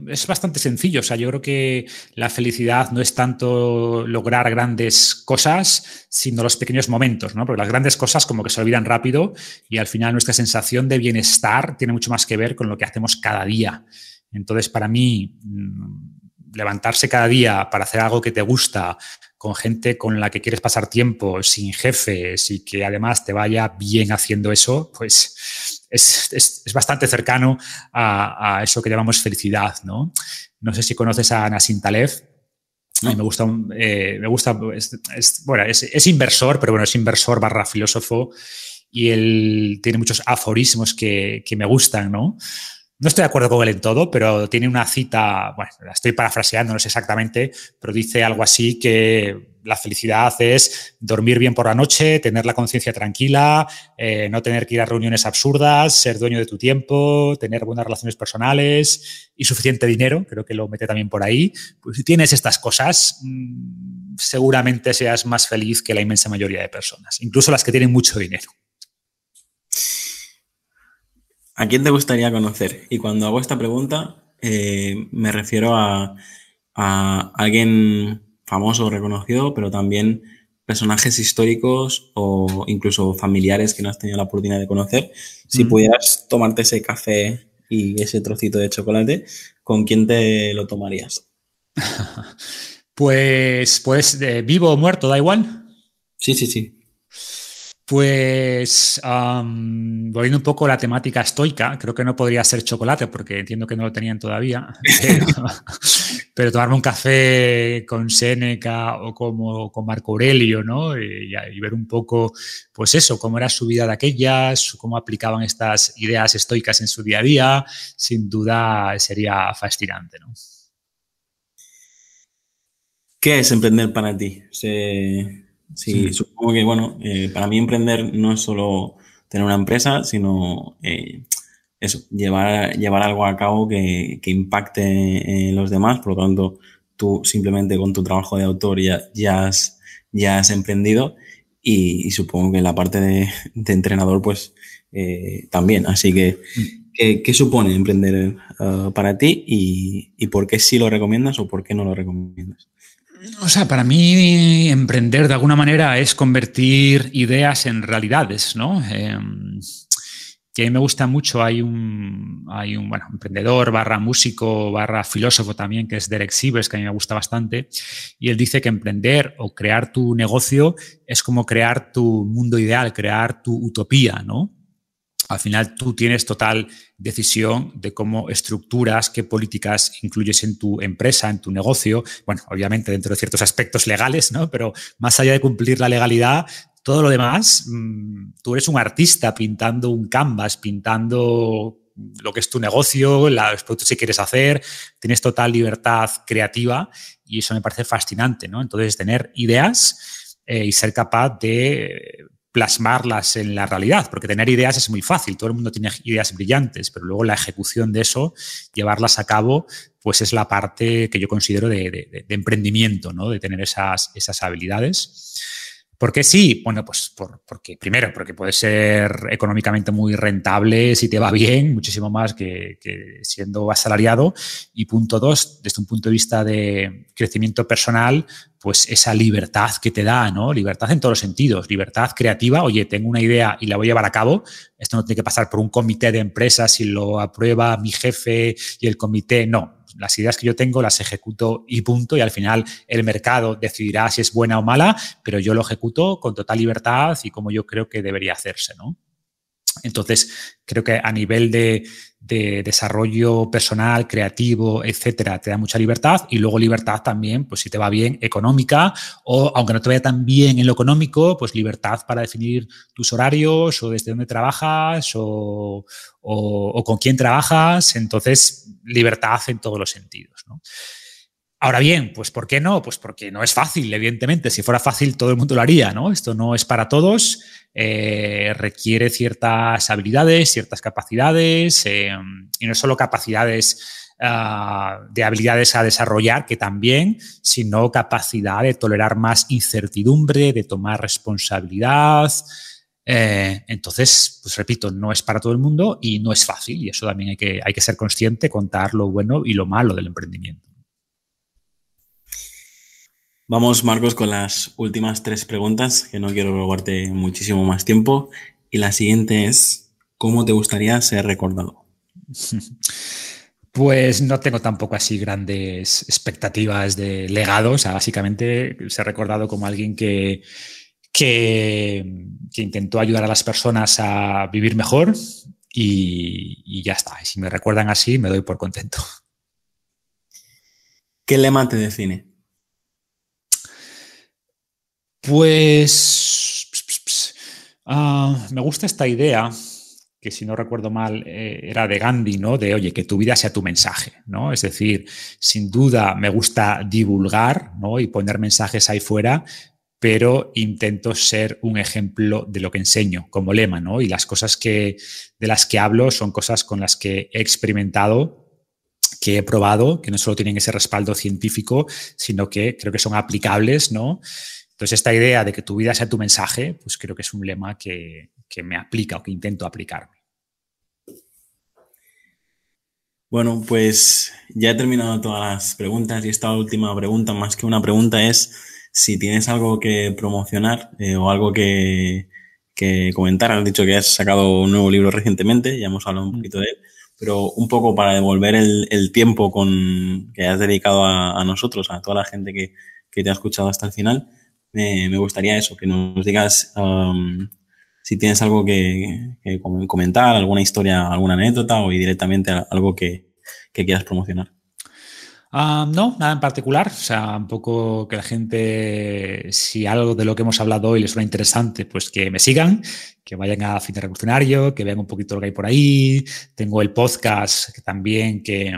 es bastante sencillo. O sea, yo creo que la felicidad no es tanto lograr grandes cosas, sino los pequeños momentos, ¿no? Porque las grandes cosas como que se olvidan rápido y al final nuestra sensación de bienestar tiene mucho más que ver con lo que hacemos cada día. Entonces, para mí, mm, levantarse cada día para hacer algo que te gusta, con gente con la que quieres pasar tiempo, sin jefes y que además te vaya bien haciendo eso, pues es, bastante cercano a, eso que llamamos felicidad, ¿no? No sé si conoces a Nassim Taleb. A mí me gusta, eh, me gusta es, bueno, es, inversor, pero bueno, es inversor barra filósofo y él tiene muchos aforismos que, que me gustan, ¿no? No estoy de acuerdo con él en todo, pero tiene una cita, bueno, la estoy parafraseando, no sé exactamente, pero dice algo así que la felicidad es dormir bien por la noche, tener la conciencia tranquila, eh, no tener que ir a reuniones absurdas, ser dueño de tu tiempo, tener buenas relaciones personales y suficiente dinero, creo que lo mete también por ahí. Pues si tienes estas cosas, mm, seguramente seas más feliz que la inmensa mayoría de personas, incluso las que tienen mucho dinero. ¿A quién te gustaría conocer? Y cuando hago esta pregunta, eh, me refiero a, alguien famoso o reconocido, pero también personajes históricos o incluso familiares que no has tenido la oportunidad de conocer. Si pudieras tomarte ese café y ese trocito de chocolate, ¿con quién te lo tomarías? pues, pues, vivo o muerto, da igual. Sí, sí, sí. Pues volviendo un poco a la temática estoica, creo que no podría ser chocolate porque entiendo que no lo tenían todavía, pero, tomarme un café con Séneca o como con Marco Aurelio, ¿no? Y, ver un poco, pues eso, cómo era su vida de aquellas, cómo aplicaban estas ideas estoicas en su día a día, sin duda sería fascinante, ¿no? ¿Qué es emprender para ti? Se Sí, supongo que, bueno, eh, para mí emprender no es solo tener una empresa, sino eh, eso, llevar, llevar algo a cabo que, impacte en los demás. Por lo tanto, tú simplemente con tu trabajo de autor ya, ya, has, ya has emprendido y, supongo que la parte de, entrenador, pues eh, también. Así que, mm. ¿qué, supone emprender para ti y, y por qué sí lo recomiendas o por qué no lo recomiendas? O sea, para mí emprender de alguna manera es convertir ideas en realidades, ¿no? Em, que a mí me gusta mucho, hay un, hay un bueno, emprendedor barra músico barra filósofo también, que es Derek Sivers, que a mí me gusta bastante, y él dice que emprender o crear tu negocio es como crear tu mundo ideal, crear tu utopía, ¿no? Al final tú tienes total decisión de cómo estructuras, qué políticas incluyes en tu empresa, en tu negocio. Bueno, obviamente dentro de ciertos aspectos legales, ¿no? Pero más allá de cumplir la legalidad, todo lo demás, mm, tú eres un artista pintando un canvas, pintando lo que es tu negocio, los productos que quieres hacer, tienes total libertad creativa y eso me parece fascinante, ¿no? Entonces, tener ideas eh, y ser capaz de plasmarlas en la realidad, porque tener ideas es muy fácil, todo el mundo tiene ideas brillantes, pero luego la ejecución de eso, llevarlas a cabo, pues es la parte que yo considero de, emprendimiento, ¿no? de tener esas, esas habilidades. ¿Por qué sí? Bueno, pues porque primero, porque puede ser económicamente muy rentable si te va bien, muchísimo más que, siendo asalariado. Y punto dos, desde un punto de vista de crecimiento personal, pues esa libertad que te da, ¿no? Libertad en todos los sentidos, libertad creativa, oye, tengo una idea y la voy a llevar a cabo, esto no tiene que pasar por un comité de empresas y lo aprueba mi jefe y el comité, no, las ideas que yo tengo las ejecuto y punto, y al final el mercado decidirá si es buena o mala, pero yo lo ejecuto con total libertad y como yo creo que debería hacerse, ¿no? Entonces, creo que a nivel de, desarrollo personal, creativo, etcétera, te da mucha libertad y luego libertad también, pues si te va bien, económica o aunque no te vaya tan bien en lo económico, pues libertad para definir tus horarios o desde dónde trabajas o, o con quién trabajas. Entonces, libertad en todos los sentidos. ¿no? Ahora bien, pues ¿por qué no? Pues porque no es fácil, evidentemente. Si fuera fácil, todo el mundo lo haría, ¿no? Esto no es para todos, eh, requiere ciertas habilidades, ciertas capacidades, eh, y no solo capacidades ah, de habilidades a desarrollar, que también, sino capacidad de tolerar más incertidumbre, de tomar responsabilidad. Eh, entonces, pues repito, no es para todo el mundo y no es fácil, y eso también hay que, hay que ser consciente, contar lo bueno y lo malo del emprendimiento. Vamos, Marcos, con las últimas tres preguntas, que no quiero robarte muchísimo más tiempo. Y la siguiente es, ¿cómo te gustaría ser recordado? Pues no tengo tampoco así grandes expectativas de legado. O sea, básicamente ser recordado como alguien que, que, intentó ayudar a las personas a vivir mejor y, y ya está. Y si me recuerdan así, me doy por contento. ¿Qué lema te define? Pues ah, me gusta esta idea, que si no recuerdo mal eh, era de Gandhi, ¿no? De, oye, que tu vida sea tu mensaje, ¿no? Es decir, sin duda me gusta divulgar, ¿no? Y poner mensajes ahí fuera, pero intento ser un ejemplo de lo que enseño como lema, ¿no? Y las cosas que, de las que hablo son cosas con las que he experimentado que he probado, que no solo tienen ese respaldo científico, sino que creo que son aplicables, ¿no? Entonces, esta idea de que tu vida sea tu mensaje, pues creo que es un lema que, me aplica o que intento aplicarme. Bueno, pues ya he terminado todas las preguntas y esta última pregunta, más que una pregunta, es si tienes algo que promocionar eh, o algo que, comentar. Has dicho que has sacado un nuevo libro recientemente, ya hemos hablado un poquito de él, pero un poco para devolver el, tiempo con, que has dedicado a, nosotros, a toda la gente que, que te ha escuchado hasta el final me, gustaría eso, que nos digas um, si tienes algo que, comentar, alguna historia, alguna anécdota o directamente algo que, quieras promocionar. Ah, no, nada en particular. O sea, un poco que la gente, si algo de lo que hemos hablado hoy les suena interesante, pues que me sigan, que vayan a Fin de Revolucionario, que vean un poquito lo que hay por ahí. Tengo el podcast también que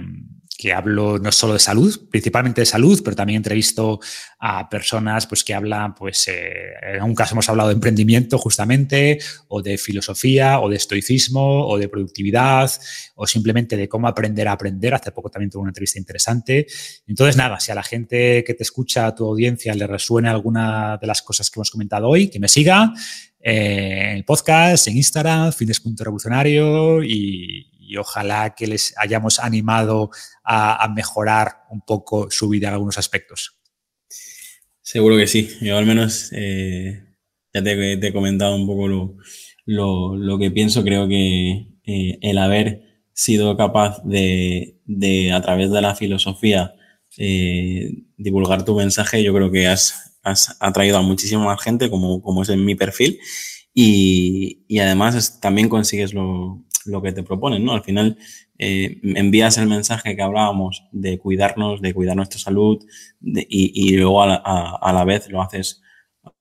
que hablo no solo de salud, principalmente de salud, pero también entrevisto a personas pues, que hablan, pues eh, en un caso hemos hablado de emprendimiento justamente, o de filosofía, o de estoicismo, o de productividad, o simplemente de cómo aprender a aprender. Hace poco también tuve una entrevista interesante. Entonces, nada, si a la gente que te escucha, a tu audiencia, le resuena alguna de las cosas que hemos comentado hoy, que me siga eh, en el podcast, en Instagram, fines.revolucionario y, y ojalá que les hayamos animado a, mejorar un poco su vida en algunos aspectos. Seguro que sí. Yo al menos eh, ya te, he comentado un poco lo, que pienso. Creo que eh, el haber sido capaz de, a través de la filosofía, eh, divulgar tu mensaje, yo creo que has, atraído a muchísima gente, como, como es en mi perfil. Y, y además también consigues lo, lo que te proponen, ¿no? Al final eh, envías el mensaje que hablábamos de cuidarnos, de cuidar nuestra salud y, luego a la, vez lo haces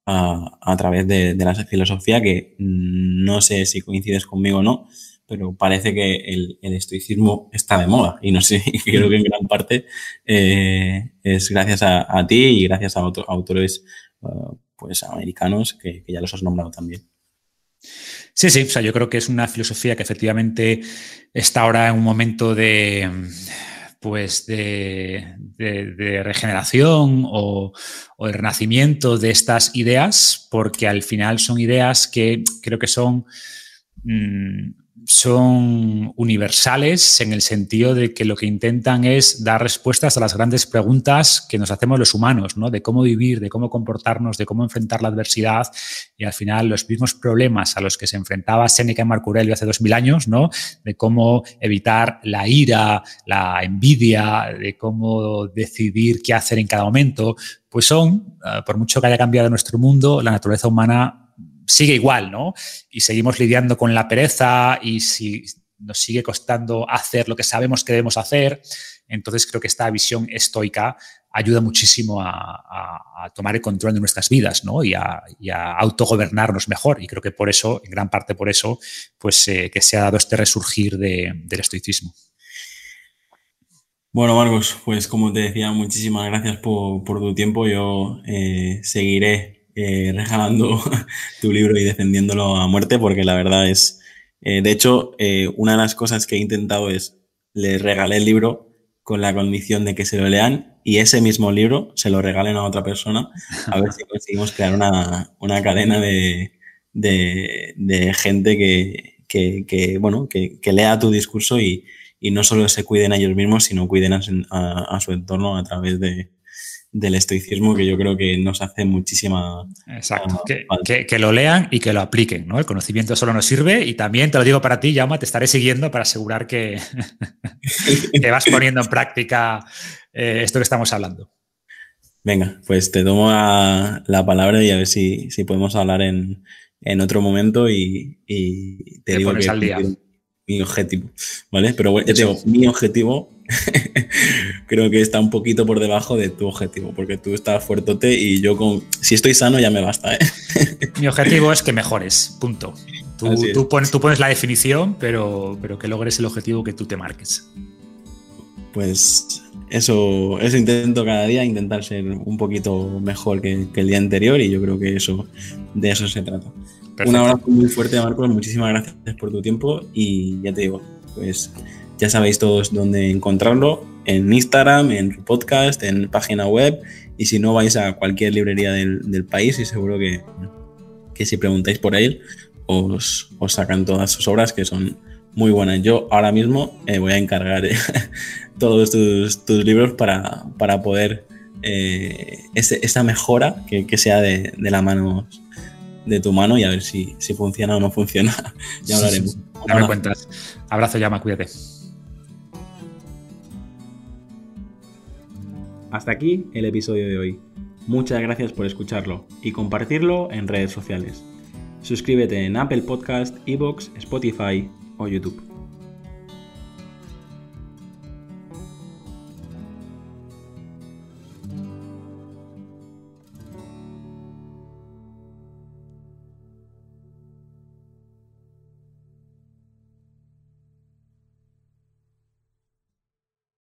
a, través de, la filosofía que no sé si coincides conmigo o no, pero parece que el, estoicismo está de moda y no sé, creo que en gran parte eh, es gracias a, ti y gracias a otros autores uh, pues americanos que ya los has nombrado también. Sí, sí, o sea, yo creo que es una filosofía que efectivamente está ahora en un momento de pues de, regeneración o, o, el renacimiento de estas ideas, porque al final son ideas que creo que son mm, son universales en el sentido de que lo que intentan es dar respuestas a las grandes preguntas que nos hacemos los humanos, ¿no? De cómo vivir, de cómo comportarnos, de cómo enfrentar la adversidad y al final los mismos problemas a los que se enfrentaba Seneca y Marco Aurelio hace dos mil años, ¿no? De cómo evitar la ira, la envidia, de cómo decidir qué hacer en cada momento, pues son, eh, por mucho que haya cambiado nuestro mundo, la naturaleza humana sigue igual, ¿no? Y seguimos lidiando con la pereza y si nos sigue costando hacer lo que sabemos que debemos hacer, entonces creo que esta visión estoica ayuda muchísimo a, tomar el control de nuestras vidas ¿no? y, a, autogobernarnos mejor. Y creo que por eso, en gran parte por eso, pues eh, que se ha dado este resurgir del estoicismo. Bueno, Marcos, pues como te decía, muchísimas gracias por, tu tiempo. Yo eh, seguiré eh, regalando tu libro y defendiéndolo a muerte, porque la verdad es, eh, de hecho, eh, una de las cosas que he intentado es, le regalé el libro con la condición de que se lo lean y ese mismo libro se lo regalen a otra persona, a ver si conseguimos crear una, una cadena de, de, de gente que, que, que, bueno, que, que, lea tu discurso y, y, no solo se cuiden a ellos mismos, sino cuiden a, a, a su entorno a través de, del estoicismo que yo creo que nos hace muchísima. Exacto, que, que, lo lean y que lo apliquen, ¿no? El conocimiento solo nos sirve y también te lo digo para ti, Yama, te estaré siguiendo para asegurar que, que vas poniendo en práctica eh, esto que estamos hablando. Venga, pues te tomo la, palabra y a ver si, si podemos hablar en, en otro momento y, y te, digo que al día. mi objetivo, ¿vale? Pero ya te digo, mi objetivo creo que está un poquito por debajo de tu objetivo, porque tú estás fuertote y yo con, si estoy sano ya me basta. ¿eh? Mi objetivo es que mejores, punto. Tú, pones, la definición, pero, pero que logres el objetivo que tú te marques. Pues eso, eso intento cada día, intentar ser un poquito mejor que, el día anterior y yo creo que eso, de eso se trata. Un abrazo muy fuerte, Marcos. Muchísimas gracias por tu tiempo y ya te digo, pues ya sabéis todos dónde encontrarlo, en Instagram, en podcast, en página web, y si no vais a cualquier librería del, país y seguro que, que, si preguntáis por él, os, os, sacan todas sus obras que son muy buenas. Yo ahora mismo eh, voy a encargar eh, todos tus, tus, libros para, para poder eh, esa mejora que, que sea de, de, la mano de tu mano y a ver si, si funciona o no funciona. ya hablaremos. Ya me cuentas. Abrazo, llama, cuídate. Hasta aquí el episodio de hoy. Muchas gracias por escucharlo y compartirlo en redes sociales. Suscríbete en Apple Podcast, Evox, Spotify o YouTube.